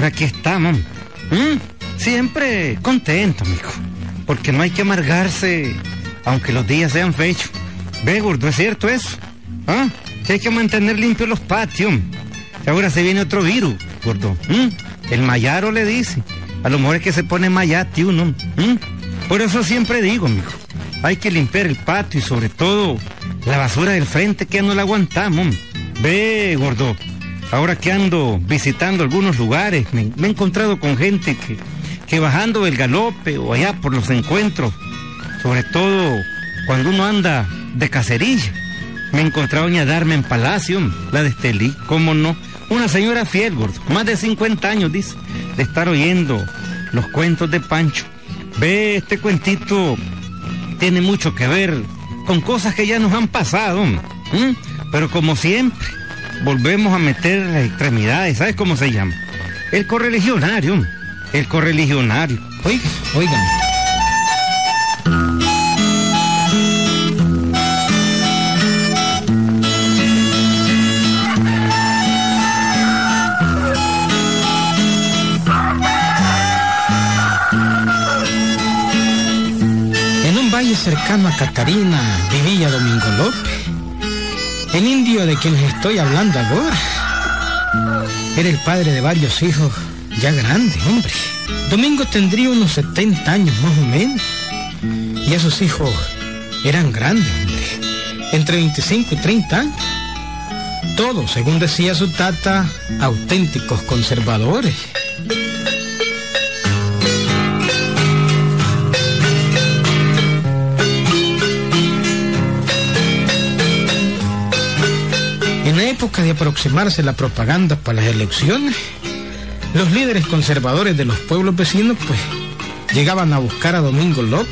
Por aquí estamos. Siempre contento, mijo. Porque no hay que amargarse, aunque los días sean fechos. Ve, gordo, ¿es cierto eso? ¿Ah? Que hay que mantener limpios los patios. Ahora se viene otro virus, gordo. El mayaro le dice. A lo mejor es que se pone mayati uno. ¿Mm? Por eso siempre digo, mijo. Hay que limpiar el patio y sobre todo la basura del frente que no la aguantamos. Ve, gordo. Ahora que ando visitando algunos lugares, me, he encontrado con gente que, que bajando del galope o allá por los encuentros, sobre todo cuando uno anda de cacerilla. Me he encontrado doña en Palacio, la de Estelí, cómo no. Una señora fiel, gordo, más de 50 años, dice, de estar oyendo los cuentos de Pancho. Ve, este cuentito tiene mucho que ver con cosas que ya nos han pasado, ¿m? pero como siempre, volvemos a meter las extremidades, ¿sabes cómo se llama? El correligionario, el correligionario. Oigan, oigan. En un valle cercano a Catarina vivía Domingo López, el indio de quien les estoy hablando ahora. Era el padre de varios hijos ya grandes, hombre. Domingo tendría unos 70 años más o menos. Y esos hijos eran grandes, hombre. Entre 25 y 30 años. Todos, según decía su tata, auténticos conservadores. Época de aproximarse la propaganda para las elecciones, los líderes conservadores de los pueblos vecinos pues llegaban a buscar a Domingo López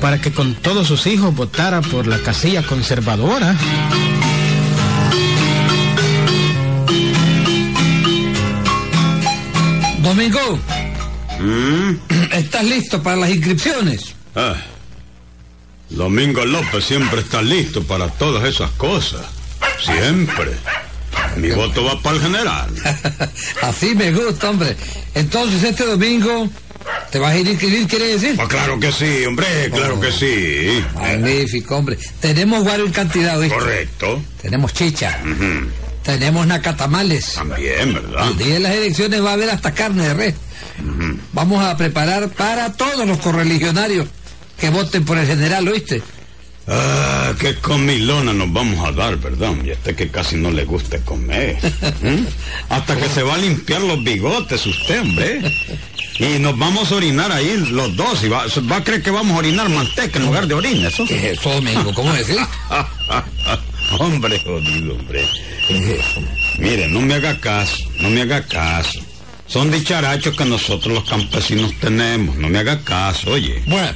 para que con todos sus hijos votara por la casilla conservadora. Domingo, ¿Mm? ¿estás listo para las inscripciones? Ah, Domingo López siempre está listo para todas esas cosas. Siempre. Mi voto va para el general. Así me gusta, hombre. Entonces este domingo te vas a ir a inscribir, quiere decir. Pues claro que sí, hombre, claro que sí. Magnífico, hombre. Tenemos varios cantidad, ¿oíste? Correcto. Tenemos chicha. Tenemos nacatamales. También, ¿verdad? El día de las elecciones va a haber hasta carne de res. Vamos a preparar para todos los correligionarios que voten por el general, ¿oíste? Ah, qué comilona nos vamos a dar, ¿verdad? Y este que casi no le gusta comer. ¿Mm? Hasta que se va a limpiar los bigotes usted, hombre. Y nos vamos a orinar ahí los dos. Y va, va a creer que vamos a orinar manteca en lugar de orina, ¿eso? ¿Qué es eso, Domingo? ¿Cómo decir? hombre, jodido, hombre. Mire, no me haga caso, no me haga caso. Son dicharachos que nosotros los campesinos tenemos. No me haga caso, oye. Bueno,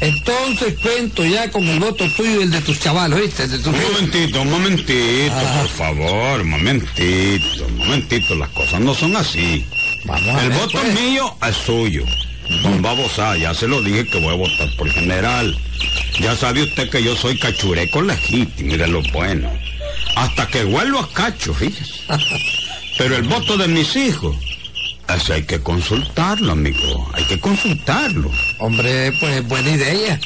entonces cuento ya con el voto tuyo y el de tus chavalos, tus Un momentito, un momentito, por favor, un momentito, un momentito. Las cosas no son así. Vamos El ver, voto pues. es mío, es suyo. Don Babosa, ya se lo dije que voy a votar por general. Ya sabe usted que yo soy cachureco legítimo y de lo bueno. Hasta que vuelvo a cacho, fíjese. Pero el voto de mis hijos, ese hay que consultarlo, amigo. Hay que consultarlo. Hombre, pues buena idea.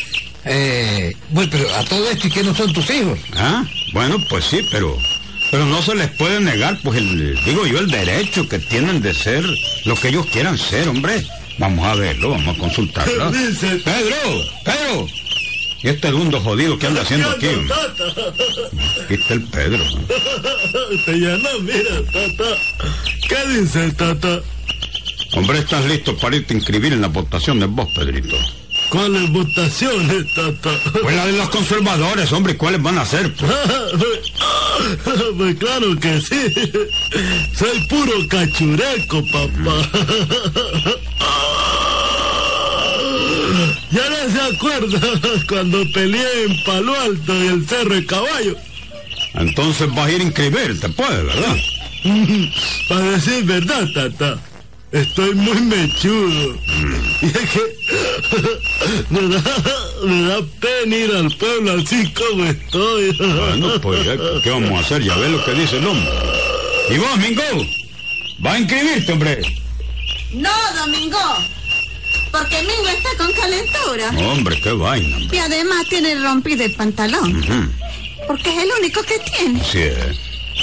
Eh, bueno, pero a todo esto, ¿y qué no son tus hijos? ¿Ah? Bueno, pues sí, pero pero no se les puede negar, pues el, digo yo, el derecho que tienen de ser lo que ellos quieran ser, hombre. Vamos a verlo, vamos a consultarlo. Pedro, Pedro. ¿Y este dundo jodido que anda haciendo aquí? Aquí está el Pedro. Te llama, mira, tata. ¿Qué dice, tata? Hombre, ¿estás listo para irte a inscribir en la votación de vos, Pedrito? ¿Cuáles votaciones, tata? Pues la de los conservadores, hombre, ¿cuáles van a ser? Pues? Pues claro que sí. Soy puro cachureco, papá. Ya no se acuerda cuando peleé en Palo Alto y el Cerro de Caballo. Entonces vas a ir a inscribirte, pues, ¿verdad? Para decir verdad, tata, estoy muy mechudo. Y es que me da, me da pena ir al pueblo así como estoy. Bueno, pues, ¿qué- ¿qué vamos a hacer? Ya ves lo que dice el hombre. ¿Y vos, Mingo? Va a inscribirte, hombre. No, Domingo. Porque Mingo está con calentura. Hombre, qué vaina. hombre. Y además tiene rompido el pantalón. Porque es el único que tiene. Sí, eh.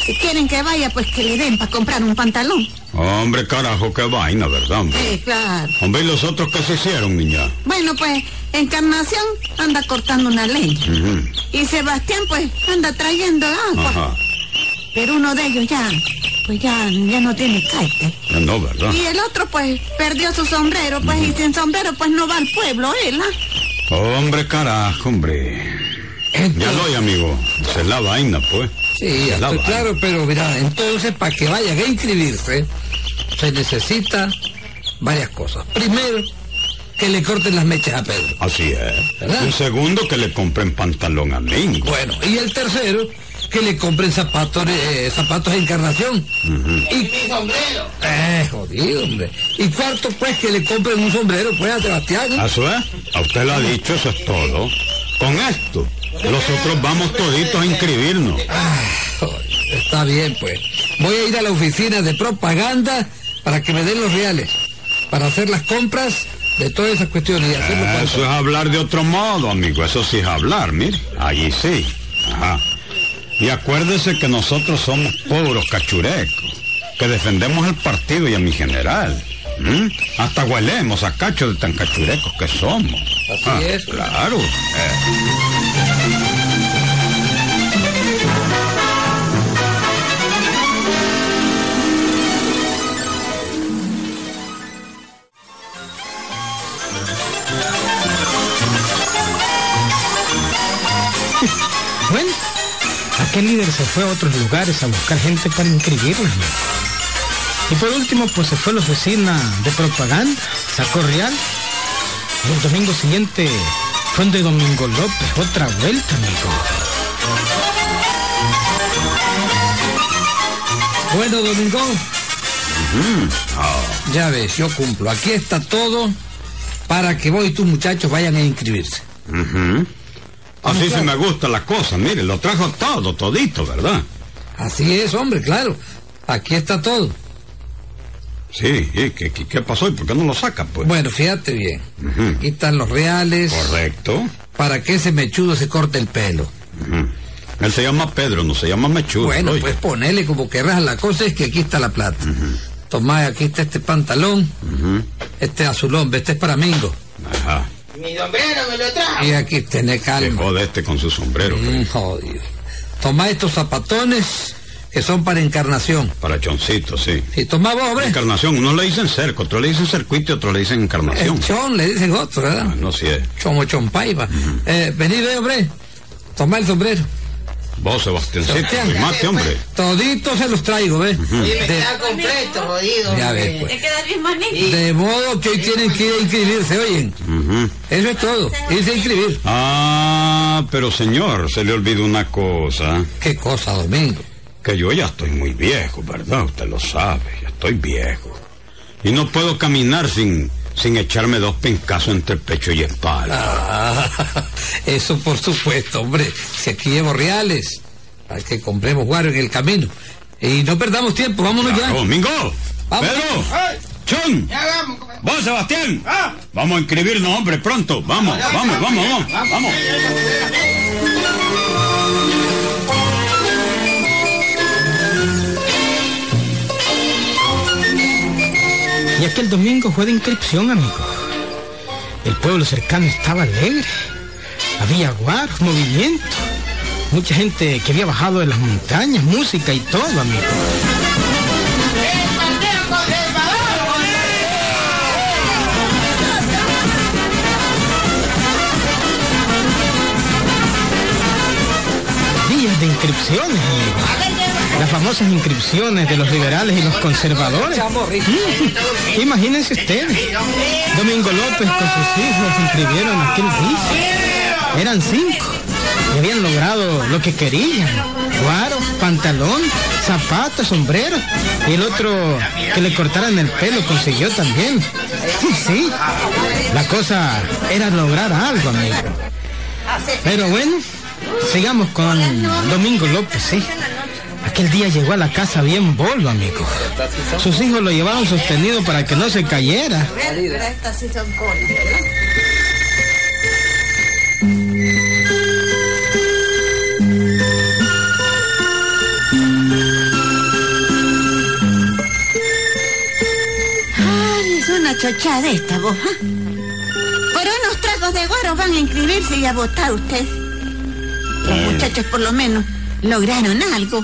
Si quieren que vaya, pues que le den para comprar un pantalón. Hombre, carajo, qué vaina, ¿verdad, hombre? Sí, claro. Hombre, ¿y los otros qué se hicieron, niña? Bueno, pues Encarnación anda cortando una leña. Y Sebastián, pues, anda trayendo agua. Ajá. Pero uno de ellos ya, pues ya, ya no tiene caite. No, ¿verdad? Y el otro, pues, perdió su sombrero, pues, y sin sombrero, pues, no va al pueblo, él, ¿ah? Hombre, carajo, hombre. Ya lo oye, amigo. Esa es la vaina, pues. Sí, ya estoy claro, pero mira, entonces para que vayan a inscribirse se necesita varias cosas. Primero, que le corten las mechas a Pedro. Así es. ¿Verdad? Un segundo, que le compren pantalón a Mingo. Bueno, y el tercero, que le compren zapatos, eh, zapatos de encarnación. Y mi sombrero. Eh, jodido, hombre. Y cuarto, pues, que le compren un sombrero, pues, a Sebastián. ¿eh? Eso es. A usted lo ha dicho, eso es todo. Con esto, nosotros vamos toditos a inscribirnos. Joder, Está bien, pues. Voy a ir a la oficina de propaganda para que me den los reales. Para hacer las compras de todas esas cuestiones y hacerlo cuanto- Eso es hablar de otro modo, amigo. Eso sí es hablar, mire. Allí sí. Ajá. Y acuérdese que nosotros somos puros cachurecos, que defendemos el partido y a mi general. Hasta huelemos a cacho de tan cachurecos que somos. Así es. Claro. Eh, aquel líder se fue a otros lugares a buscar gente para inscribirlos. amigo. Y por último, pues se fue a la oficina de propaganda, sacó real. Y el domingo siguiente fue de Domingo López, otra vuelta, amigo. Bueno, Domingo. Ya ves, yo cumplo. Aquí está todo para que vos y tus muchachos vayan a inscribirse. Así claro. me gusta la cosa, mire, lo trajo todo, todito, ¿verdad? Así es, hombre, claro. Aquí está todo. Sí, ¿y qué, qué, qué pasó? ¿Y por qué no lo saca, pues? Bueno, fíjate bien. Aquí están los reales Correcto. para que ese mechudo se corte el pelo. Él se llama Pedro, no se llama Mechudo. Bueno, pues ponele como querrás. La cosa es que aquí está la plata. Tomá, aquí está este pantalón, este azulón, este es para Mingo. Ajá. Y aquí tenés Que calma. jode este con su sombrero, Mm, jodido. Tomá estos zapatones que son para encarnación. para choncito, sí. Y tomá vos, hombre. Encarnación, uno le dicen cerco, otro le dicen circuito y otro le dicen encarnación. El chon, le dicen otro, ¿verdad? Ah, no sé. Chomo chompaiba. eh, vení, ve, hombre. Tomá el sombrero. Vos, Sebastián. mate, hombre. Toditos se los traigo, ¿ves? De, completo, jodido. Ya ves, pues. Manito. de modo que hoy tienen que ir a inscribirse, oyen. Eso es todo. Irse a inscribir. Ah, pero señor, se le olvidó una cosa. Qué cosa, Domingo. Que yo ya estoy muy viejo, ¿verdad? Usted lo sabe, ya estoy viejo. Y no puedo caminar sin, sin echarme dos pencazos entre pecho y espalda. Ah, eso por supuesto, hombre. Si aquí llevo reales, para que compremos guaro en el camino. Y no perdamos tiempo, vámonos ya. Domingo, Vamos. Pedro, Chon, vos, Sebastián, vamos a inscribirnos, hombre, pronto. Vamos, vamos, vamos, vamos, vamos. Y aquel domingo fue de inscripción, amigo. El pueblo cercano estaba alegre. Había guaros, movimiento. Mucha gente que había bajado de las montañas, música y todo, amigo. Días de inscripciones, amigo. Las famosas inscripciones de los liberales y los conservadores. Mm, Imagínense ustedes. Domingo López con sus hijos se inscribieron aquel día. Eran cinco. Y habían logrado lo que querían. Guaro, pantalón, zapatos, sombrero. Y el otro que le cortaran el pelo consiguió también. Sí. La cosa era lograr algo, amigo. Pero bueno, sigamos con Domingo López, sí. Aquel día llegó a la casa bien bolo, amigo. Sus hijos lo llevaban sostenido para que no se cayera. Ay, es una chochada esta, vos. ¿ah? Por unos tragos de guaro van a inscribirse y a votar usted. Los muchachos por lo menos lograron algo.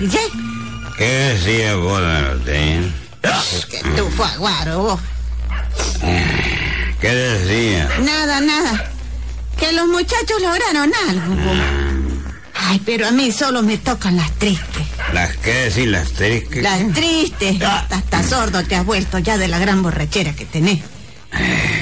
¿Y ya? ¿Qué decía vos, Dorotea? Que tú fue a guaro, vos. ¿Qué decía? Nada, nada. Que los muchachos lograron algo. vos. Ay, pero a mí solo me tocan las tristes. ¿Las qué decís? ¿Las tristes? Las tristes. Hasta, hasta sordo te has vuelto ya de la gran borrachera que tenés.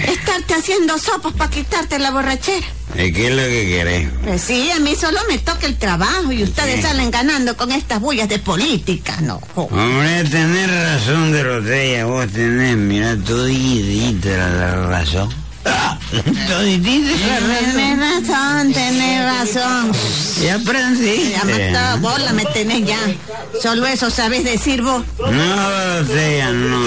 Estarte haciendo sopos para quitarte la borrachera. ¿Y qué es lo que querés? Pues sí, a mí solo me toca el trabajo y ustedes Sí. salen ganando con estas bullas de política, ¿no? jo. Hombre, tenés razón, Dorotea, vos tenés, mira, toditita la razón. La razón. Tenés razón, tenés razón. Y aprendiste. Ya matado, vos la me tenés ya. Solo eso sabés decir vos. No, Dorotea, no.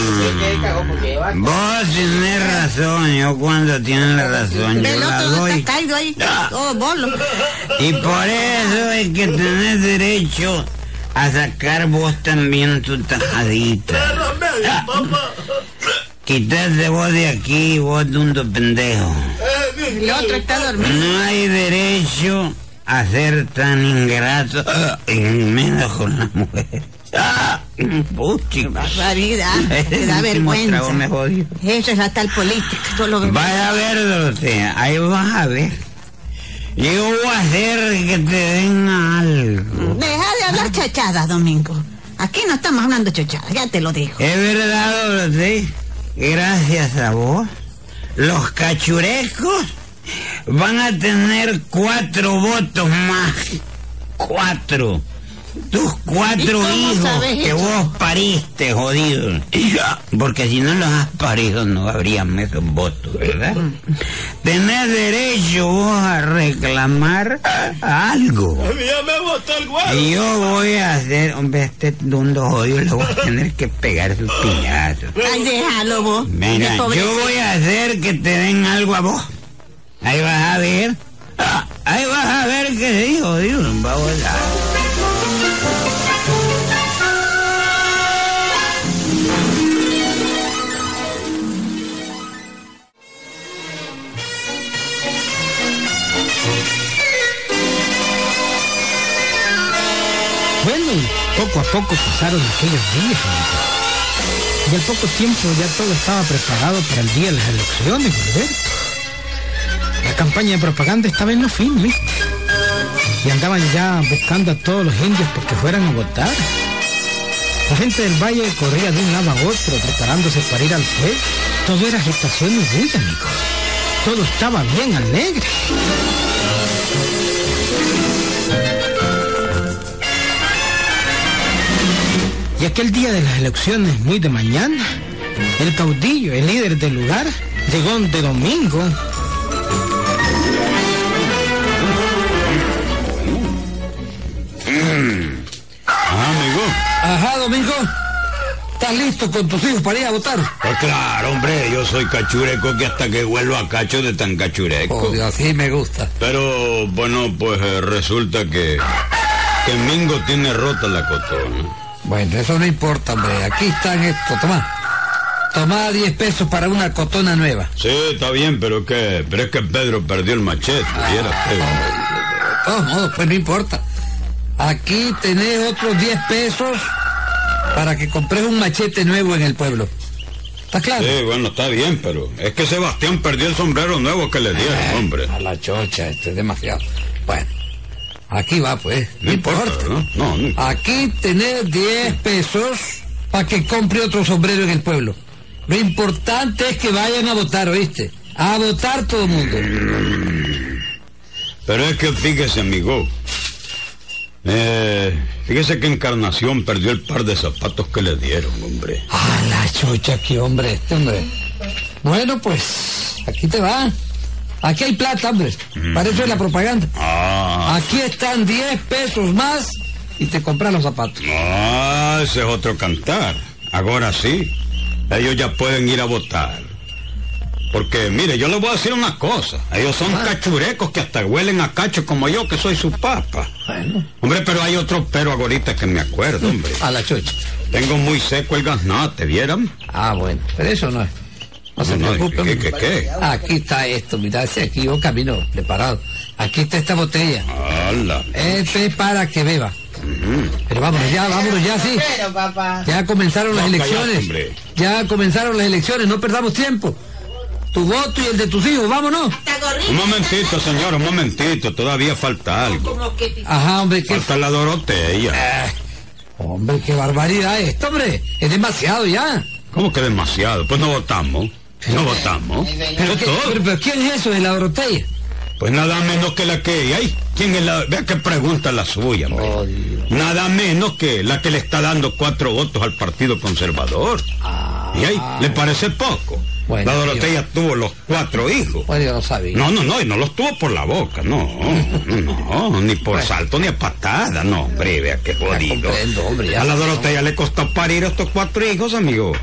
Vos tenés razón, yo cuando tienes la razón, yo la doy. está caído ahí. Todo bolo. Y por eso es que tenés derecho a sacar vos también tu tajadita. Quitate vos de aquí, vos tonto pendejo. El otro está dormido. No hay derecho a ser tan ingrato y menos con las mujeres. Puchi, Barbaridad. Te da vergüenza. Eso es la tal política. Vaya a ver, Dorotea, ahí vas a ver. Yo voy a hacer que te den algo. Deja de hablar chachadas, Domingo. Aquí no estamos hablando chachadas, ya te lo digo. Es verdad, Dorotea. Gracias a vos, los cachurecos van a tener cuatro votos más. Cuatro. Tus cuatro ¿Y cómo hijos que vos pariste, jodido. Porque si no los has parido no habrían esos votos, ¿verdad? Tenés derecho vos a reclamar algo. A mí ya me botó el guaro. Y yo voy a hacer, hombre, este dundo jodido le voy a tener que pegar sus piñazos. Ay, déjalo vos. Mira, yo voy a hacer que te den algo a vos. Ahí vas a ver. Ah, Ahí vas a ver qué digo, digo, vamos a... Bueno, poco a poco pasaron aquellos días. Y al poco tiempo ya todo estaba preparado para el día de las elecciones, Gilberto. La campaña de propaganda estaba en los fin, ¿viste? Y andaban ya buscando a todos los indios porque fueran a votar. La gente del valle corría de un lado a otro preparándose para ir al pueblo. Todo era agitación y bulla, amigo. Todo estaba bien alegre. Y aquel día de las elecciones, muy de mañana, el caudillo, el líder del lugar, llegó de domingo. ¿Estás listo con tus hijos para ir a votar? Pues claro, hombre, yo soy cachureco que hasta que vuelvo a cacho de tan cachureco. Oh, Dios, así me gusta. Pero, bueno, pues eh, resulta que... Que Mingo tiene rota la cotona. Bueno, eso no importa, hombre. Aquí están estos. Toma. Toma 10 pesos para una cotona nueva. Sí, está bien, pero que... Pero es que Pedro perdió el machete, ¿vieras usted? De todos modos, pues no importa. Aquí tenés otros 10 pesos para que compres un machete nuevo en el pueblo. ¿Está claro? Sí, bueno, está bien, pero es que Sebastián perdió el sombrero nuevo que le dieron, hombre. A la chocha, este es demasiado. Bueno, aquí va, pues. No, importa. ¿no? No, no. Aquí tenés 10 pesos para que compre otro sombrero en el pueblo. Lo importante es que vayan a votar, ¿oíste? A votar todo el mundo. Pero es que fíjese, amigo. Eh, fíjese que Encarnación perdió el par de zapatos que le dieron, hombre. A la chocha, qué hombre este, hombre. Bueno, pues, aquí te va. Aquí hay plata, hombre. Para eso es la propaganda. Ah, Aquí están 10 pesos más y te compras los zapatos. Ah, ese es otro cantar. Ahora sí. Ellos ya pueden ir a votar. Porque, mire, yo les voy a decir una cosa. Ellos son cachurecos que hasta huelen a cacho como yo, que soy su papa. Bueno, Hombre, pero hay otro pero ahorita que me acuerdo, hombre. a la chocha. Tengo muy seco el gaznate, ¿vieron? Ah, bueno, pero eso no es. No se No, preocupen. ¿qué, qué, qué? Aquí está esto, mira, si aquí yo camino preparado. Aquí está esta botella. ¡Hala! Este es para que beba. Pero vámonos ya, vámonos ya, sí. Pero, papá. Ya comenzaron las No, elecciones. Ya comenzaron las elecciones, no perdamos tiempo. Tu voto y el de tus hijos, vámonos. Un momentito, señor, un momentito. Todavía falta algo. Como que... Ajá, hombre, qué... Falta la Dorotea. Eh, hombre, qué barbaridad esto, hombre. Es demasiado ya. ¿Cómo que demasiado? Pues no votamos. No votamos. Pero, pero- pero ¿quién es eso de la Dorotella? Pues nada menos que la que... ¡Ay! ¿Quién es la...? Vea qué pregunta la suya, hombre. Dios. Nada menos que la que le está dando cuatro votos al Partido Conservador. ¿Y ahí? ¿Le parece poco? Bueno, la Dorotea tuvo los cuatro hijos. Bueno, yo no sabía. No, no, no, y no los tuvo por la boca, no, no, ni por salto ni a patada, no, hombre, vea qué jodido. hombre, ya. a la Dorotea le costó parir a estos cuatro hijos, amigo.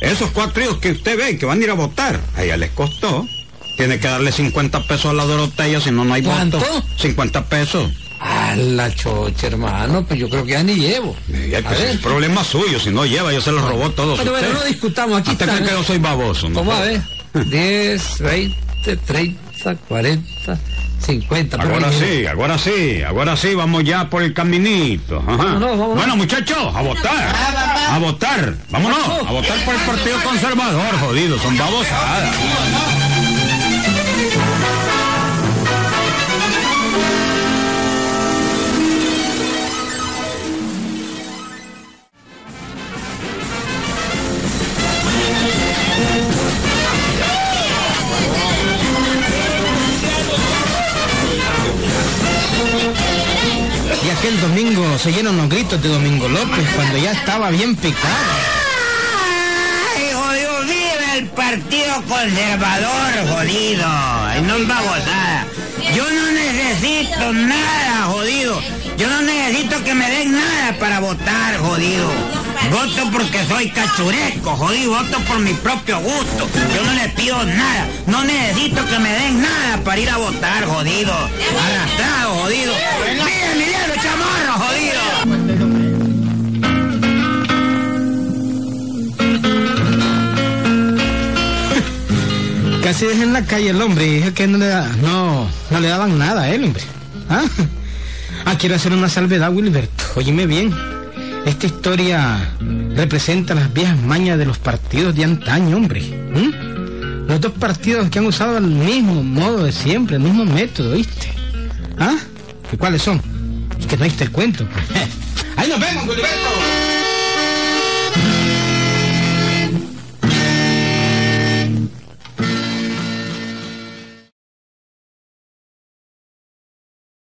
Esos cuatro hijos que usted ve que van a ir a votar, a ella les costó. Tiene que darle 50 pesos a la Dorotea, si no, no hay ¿Cuánto? voto. 50 pesos. A la chocha, hermano, pues yo creo que ya ni llevo. Ya, pues, es problema suyo, si no lleva, ya se los robó todos Pero bueno, no discutamos, aquí ¿Usted está. cree que yo soy baboso? no? Vamos a ver. 10, 20, 30, 40, 50. pero Ahora sí, ahora sí, ahora sí, vamos ya por el caminito. Ajá. Vámonos, vámonos. Bueno, muchachos, a votar. A votar. Vámonos, a votar por el Partido Conservador, jodido, son babosadas. Se llenan los gritos de Domingo López cuando ya estaba bien picado. ¡Ay, jodido! ¡Vive el Partido Conservador, jodido! ¡Ay, no es babosada! Yo no necesito nada, jodido. Yo no necesito que me den nada para votar, jodido. Voto porque soy cachureco, jodido. Voto por mi propio gusto. Yo no le pido nada. No necesito que me den nada para ir a votar, jodido. Arrastrado, jodido. Casi dejé en la calle el hombre y dije que no le, da- no, no le daban nada a él, hombre. ¿Ah? Ah, quiero hacer una salvedad, Wilberto. Óyeme bien. Esta historia representa las viejas mañas de los partidos de antaño, hombre. ¿Mm? Los dos partidos que han usado el mismo modo de siempre, el mismo método, ¿viste? ¿Ah? ¿Y cuáles son? Que no oíste el cuento. pues. ¡Ahí nos vemos, Wilberto!